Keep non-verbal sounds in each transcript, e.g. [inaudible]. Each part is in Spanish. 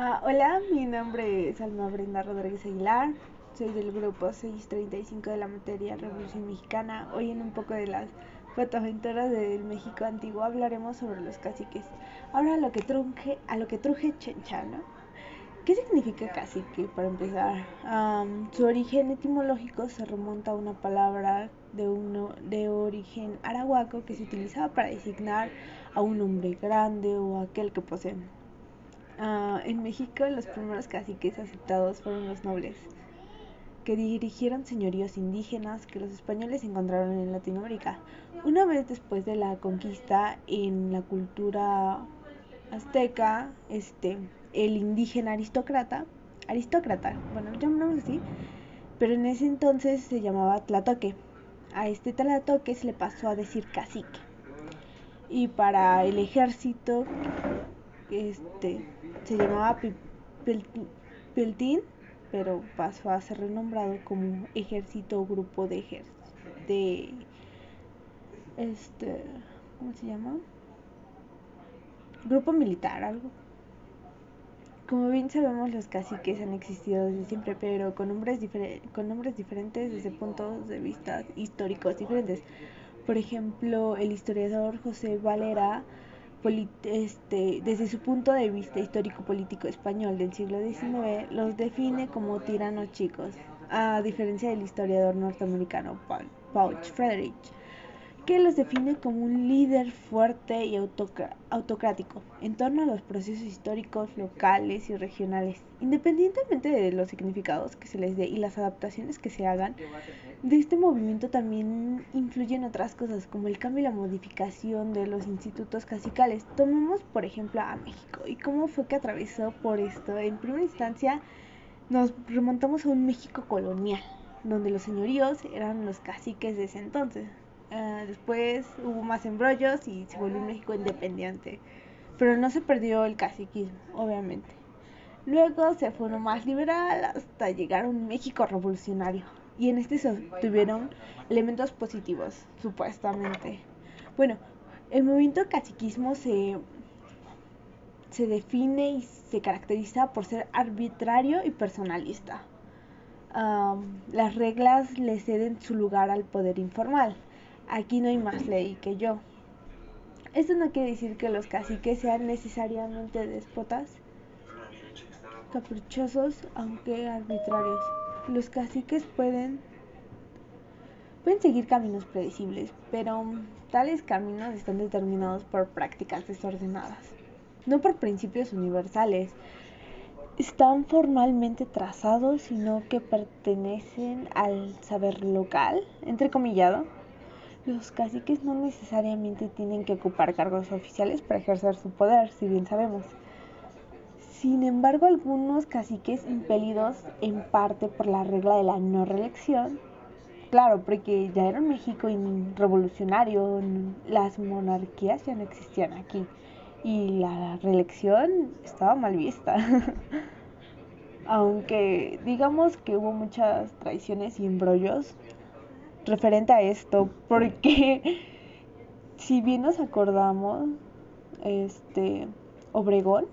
Ah, hola, mi nombre es Alma Brenda Rodríguez Aguilar. Soy del grupo 635 de la materia Revolución Mexicana. Hoy en un poco de las fotoaventuras del México antiguo hablaremos sobre los caciques. Ahora a lo que truje, a lo que truje chencha, ¿no? ¿Qué significa cacique para empezar? Su origen etimológico se remonta a una palabra de, de origen arahuaco que se utilizaba para designar a un hombre grande o aquel que posee Uh, en México los primeros caciques aceptados fueron los nobles, que dirigieron señoríos indígenas que los españoles encontraron en Latinoamérica. Una vez después de la conquista en la cultura azteca, este, el indígena aristócrata, aristócrata, bueno, llamémoslo así, pero en ese entonces se llamaba Tlatoque. A este Tlatoque se le pasó a decir cacique. Y para el ejército este se llamaba Peltín, pero pasó a ser renombrado como ejército o grupo de ejército de este ¿cómo se llama? grupo militar, algo. Como bien sabemos, los caciques han existido desde siempre, pero con nombres, con nombres diferentes desde puntos de vista históricos diferentes. Por ejemplo, el historiador José Valera este, desde su punto de vista histórico-político español del siglo XIX, los define como tiranos chicos, a diferencia del historiador norteamericano Paul Frederick, que los define como un líder fuerte y autocrático en torno a los procesos históricos locales y regionales, independientemente de los significados que se les dé y las adaptaciones que se hagan. De este movimiento también influyen otras cosas como el cambio y la modificación de los institutos casicales. Tomemos por ejemplo a México y cómo fue que atravesó por esto. En primera instancia nos remontamos a un México colonial, donde los señoríos eran los caciques de ese entonces Ah, después hubo más embrollos y se volvió México independiente. Pero no se perdió el caciquismo, obviamente. Luego se fue uno más liberal hasta llegar a un México revolucionario. Y en este se obtuvieron elementos positivos, supuestamente. Bueno, el movimiento caciquismo se, se define y se caracteriza por ser arbitrario y personalista. las reglas le ceden su lugar al poder informal aquí no hay más ley que yo. Esto no quiere decir que los caciques sean necesariamente déspotas, caprichosos, aunque arbitrarios. Los caciques pueden pueden seguir caminos predecibles, pero tales caminos están determinados por prácticas desordenadas, no por principios universales. Están formalmente trazados, sino que pertenecen al saber local, entrecomillado, los caciques no necesariamente tienen que ocupar cargos oficiales para ejercer su poder, si bien sabemos. Sin embargo, algunos caciques impelidos en parte por la regla de la no reelección, claro, porque ya era México revolucionario, las monarquías ya no existían aquí y la reelección estaba mal vista. [laughs] Aunque digamos que hubo muchas traiciones y embrollos, referente a esto, porque [laughs] si bien nos acordamos, este Obregón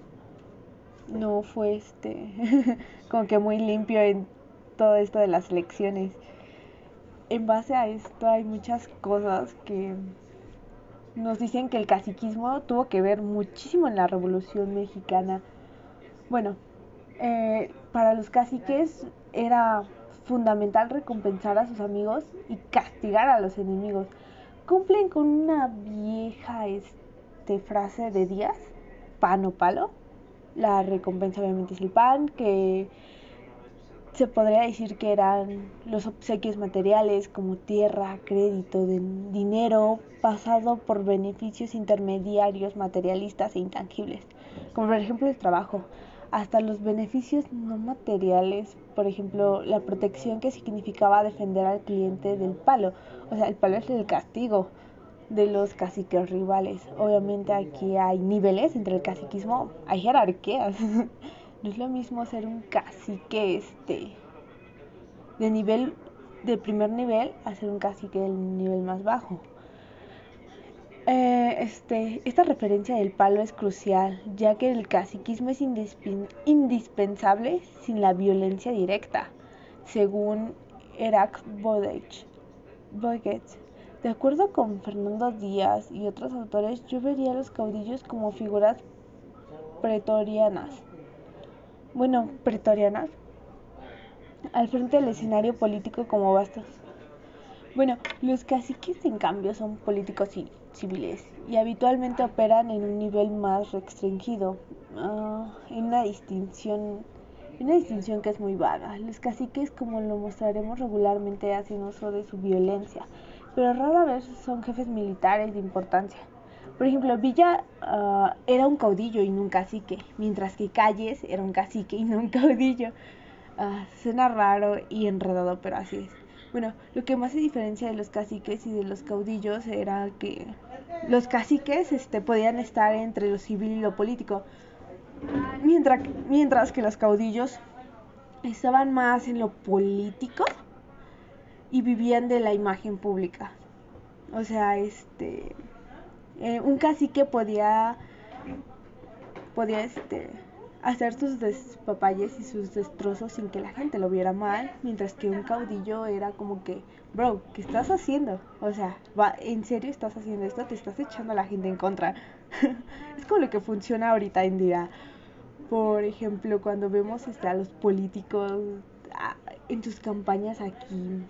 no fue este [laughs] como que muy limpio en todo esto de las elecciones. En base a esto hay muchas cosas que nos dicen que el caciquismo tuvo que ver muchísimo en la Revolución Mexicana. Bueno, eh, para los caciques era fundamental recompensar a sus amigos y castigar a los enemigos. Cumplen con una vieja este, frase de Díaz, pan o palo. La recompensa obviamente es el pan, que se podría decir que eran los obsequios materiales como tierra, crédito, dinero, pasado por beneficios intermediarios materialistas e intangibles, como por ejemplo el trabajo hasta los beneficios no materiales, por ejemplo, la protección que significaba defender al cliente del palo. O sea, el palo es el castigo de los caciques rivales. Obviamente aquí hay niveles entre el caciquismo, hay jerarquías. [laughs] no es lo mismo ser un cacique este de nivel de primer nivel a ser un cacique del nivel más bajo. Eh, este, esta referencia del palo es crucial, ya que el caciquismo es indispensable sin la violencia directa, según Erak Bodech. De acuerdo con Fernando Díaz y otros autores, yo vería a los caudillos como figuras pretorianas. Bueno, pretorianas. Al frente del escenario político como bastos. Bueno, los caciques en cambio son políticos civiles y habitualmente operan en un nivel más restringido, uh, en una distinción una distinción que es muy vaga. Los caciques, como lo mostraremos regularmente, hacen uso de su violencia, pero rara vez son jefes militares de importancia. Por ejemplo, Villa uh, era un caudillo y no un cacique, mientras que Calles era un cacique y no un caudillo. Uh, suena raro y enredado, pero así es. Bueno, lo que más se diferencia de los caciques y de los caudillos era que los caciques este, podían estar entre lo civil y lo político, mientras, mientras que los caudillos estaban más en lo político y vivían de la imagen pública. O sea, este eh, un cacique podía podía este hacer sus despapalles y sus destrozos sin que la gente lo viera mal, mientras que un caudillo era como que, bro, ¿qué estás haciendo? O sea, va, ¿en serio estás haciendo esto? Te estás echando a la gente en contra. [laughs] es como lo que funciona ahorita en día. Por ejemplo, cuando vemos este, a los políticos en sus campañas aquí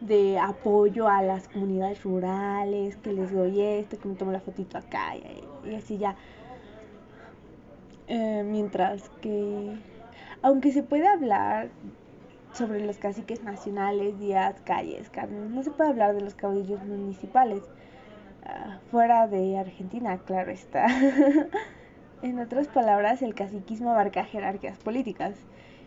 de apoyo a las comunidades rurales, que les doy esto, que me tomo la fotito acá y, así ya. Eh, mientras que, aunque se puede hablar sobre los caciques nacionales, días, calles, carnes, no se puede hablar de los caudillos municipales. Ah, fuera de Argentina, claro está. [laughs] en otras palabras, el caciquismo abarca jerarquías políticas,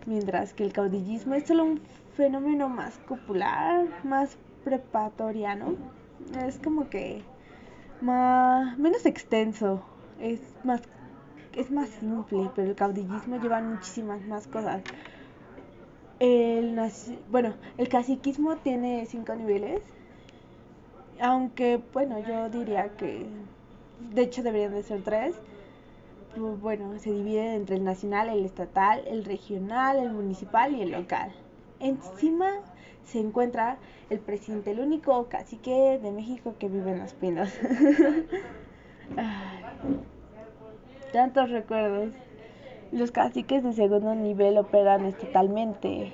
mientras que el caudillismo es solo un fenómeno más popular, más prepatoriano. Es como que más, menos extenso, es más, es más simple, pero el caudillismo lleva muchísimas más cosas. El, bueno, el caciquismo tiene cinco niveles, aunque bueno, yo diría que de hecho deberían de ser tres. Bueno, se divide entre el nacional, el estatal, el regional, el municipal y el local. Encima se encuentra el presidente, el único cacique de México que vive en Los Pinos. [laughs] tantos recuerdos. Los caciques de segundo nivel operan estatalmente.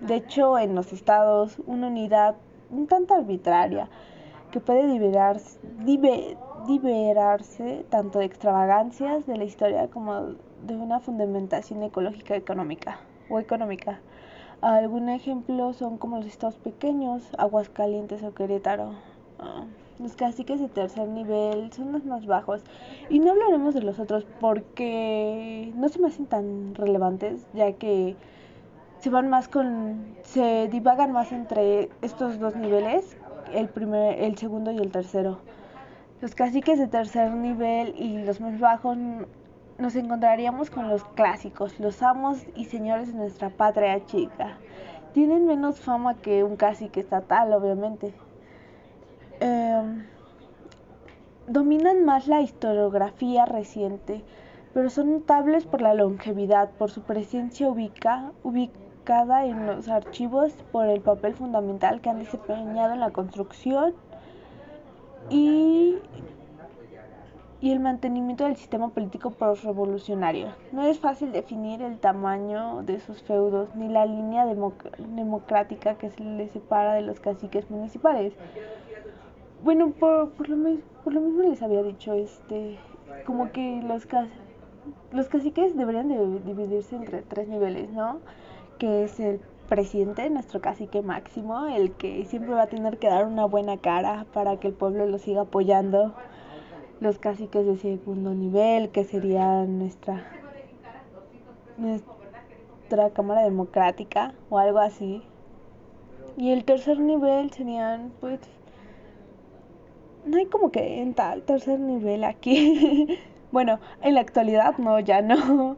De hecho, en los estados, una unidad un tanto arbitraria que puede liberarse, tanto de extravagancias de la historia como de una fundamentación ecológica económica o económica. Algún ejemplo son como los estados pequeños, Aguascalientes o Querétaro. Ah, los caciques de tercer nivel son los más bajos. Y no hablaremos de los otros porque no se me hacen tan relevantes, ya que se van más con. se divagan más entre estos dos niveles, el, primer, el segundo y el tercero. Los caciques de tercer nivel y los más bajos nos encontraríamos con los clásicos, los amos y señores de nuestra patria chica. Tienen menos fama que un cacique estatal, obviamente. Em, dominan más la historiografía reciente, pero son notables por la longevidad, por su presencia ubica, ubicada en los archivos, por el papel fundamental que han desempeñado en la construcción y y el mantenimiento del sistema político postrevolucionario. No es fácil definir el tamaño de sus feudos ni la línea democrática que se les separa de los caciques municipales. Bueno, por, por, lo, mismo les había dicho, este, como que los, los caciques deberían de dividirse entre tres niveles, ¿no? Que es el presidente, nuestro cacique máximo, el que siempre va a tener que dar una buena cara para que el pueblo lo siga apoyando los caciques de segundo nivel, que sería nuestra, nuestra Cámara Democrática o algo así. Y el tercer nivel serían, pues, no hay como que en tal tercer nivel aquí. [laughs] bueno, en la actualidad no, ya no.